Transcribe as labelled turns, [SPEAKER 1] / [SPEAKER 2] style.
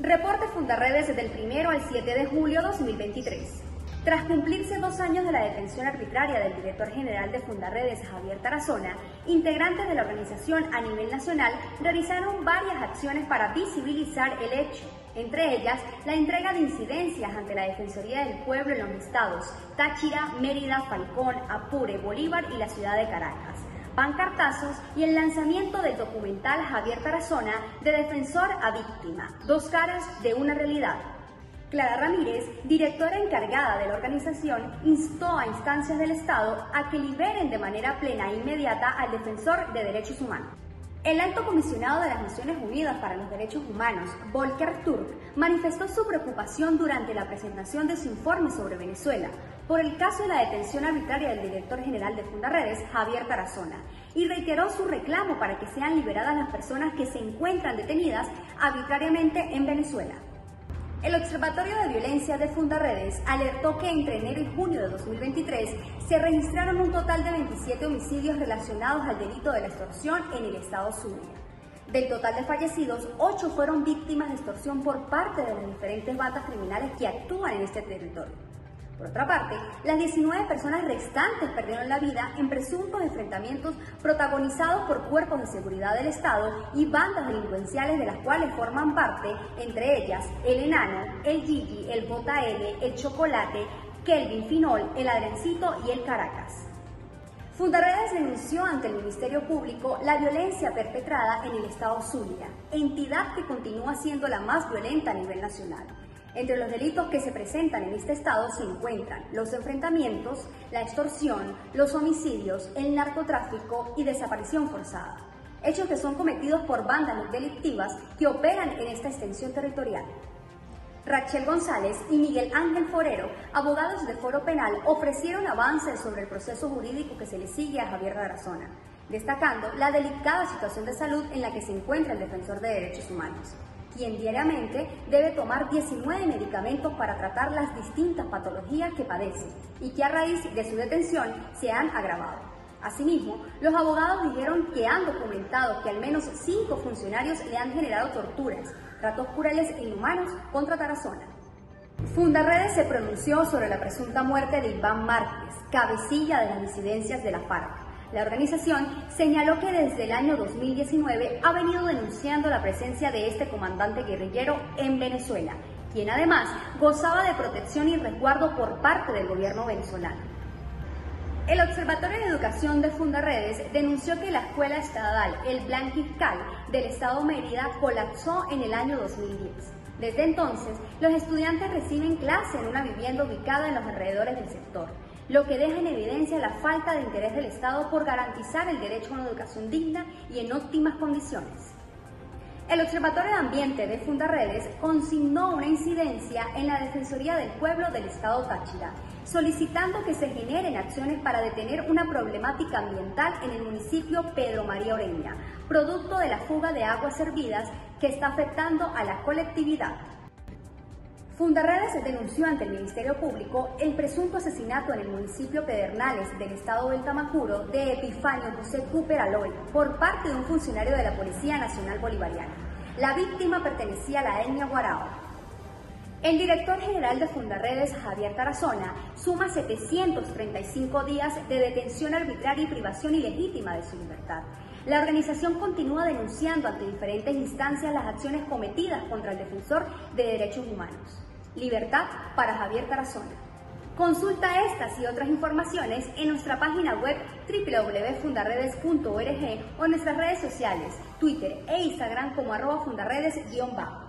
[SPEAKER 1] Reporte Fundarredes del 1 al 7 de julio 2023. Tras cumplirse dos años de la detención arbitraria del director general de Fundarredes, Javier Tarazona, integrantes de la organización a nivel nacional realizaron varias acciones para visibilizar el hecho, entre ellas la entrega de incidencias ante la Defensoría del Pueblo en los estados Táchira, Mérida, Falcón, Apure, Bolívar y la ciudad de Caracas pancartazos y el lanzamiento del documental Javier Tarazona de Defensor a Víctima, dos caras de una realidad. Clara Ramírez, directora encargada de la organización, instó a instancias del Estado a que liberen de manera plena e inmediata al defensor de derechos humanos. El alto comisionado de las Naciones Unidas para los Derechos Humanos, Volker Turk, manifestó su preocupación durante la presentación de su informe sobre Venezuela por el caso de la detención arbitraria del director general de Fundaredes, Javier Tarazona, y reiteró su reclamo para que sean liberadas las personas que se encuentran detenidas arbitrariamente en Venezuela. El Observatorio de Violencia de Fundaredes alertó que entre enero y junio de 2023 se registraron un total de 27 homicidios relacionados al delito de la extorsión en el estado Zulia. Del total de fallecidos, 8 fueron víctimas de extorsión por parte de las diferentes bandas criminales que actúan en este territorio. Por otra parte, las 19 personas restantes perdieron la vida en presuntos enfrentamientos protagonizados por cuerpos de seguridad del Estado y bandas delincuenciales de las cuales forman parte, entre ellas, el Enano, el Gigi, el JL, el Chocolate, Kelvin Finol, el Adrencito y el Caracas. Fundaredes denunció ante el Ministerio Público la violencia perpetrada en el Estado Zulia, entidad que continúa siendo la más violenta a nivel nacional. Entre los delitos que se presentan en este estado se encuentran los enfrentamientos, la extorsión, los homicidios, el narcotráfico y desaparición forzada. Hechos que son cometidos por bandas delictivas que operan en esta extensión territorial. Rachel González y Miguel Ángel Forero, abogados de Foro Penal, ofrecieron avances sobre el proceso jurídico que se le sigue a Javier Garazona, destacando la delicada situación de salud en la que se encuentra el defensor de derechos humanos quien diariamente debe tomar 19 medicamentos para tratar las distintas patologías que padece y que a raíz de su detención se han agravado. Asimismo, los abogados dijeron que han documentado que al menos cinco funcionarios le han generado torturas, tratos crueles e inhumanos contra Tarazona. Fundarredes se pronunció sobre la presunta muerte de Iván Márquez, cabecilla de las disidencias de la FARC la organización señaló que desde el año 2019 ha venido denunciando la presencia de este comandante guerrillero en Venezuela, quien además gozaba de protección y resguardo por parte del gobierno venezolano. El Observatorio de Educación de Fundaredes denunció que la escuela estatal El Blanquiscal del Estado Mérida colapsó en el año 2010. Desde entonces, los estudiantes reciben clase en una vivienda ubicada en los alrededores del sector lo que deja en evidencia la falta de interés del Estado por garantizar el derecho a una educación digna y en óptimas condiciones. El Observatorio de Ambiente de Fundaredes consignó una incidencia en la Defensoría del Pueblo del Estado Táchira, solicitando que se generen acciones para detener una problemática ambiental en el municipio Pedro María Oreña, producto de la fuga de aguas servidas que está afectando a la colectividad. Fundarredes denunció ante el Ministerio Público el presunto asesinato en el municipio Pedernales del estado del Tamacuro de Epifanio José Cooper Aloy por parte de un funcionario de la Policía Nacional Bolivariana. La víctima pertenecía a la etnia Guarao. El director general de Fundarredes, Javier Tarazona, suma 735 días de detención arbitraria y privación ilegítima de su libertad. La organización continúa denunciando ante diferentes instancias las acciones cometidas contra el defensor de derechos humanos. Libertad para Javier Tarazona. Consulta estas y otras informaciones en nuestra página web www.fundaredes.org o en nuestras redes sociales, Twitter e Instagram como arroba fundaredes-bajo.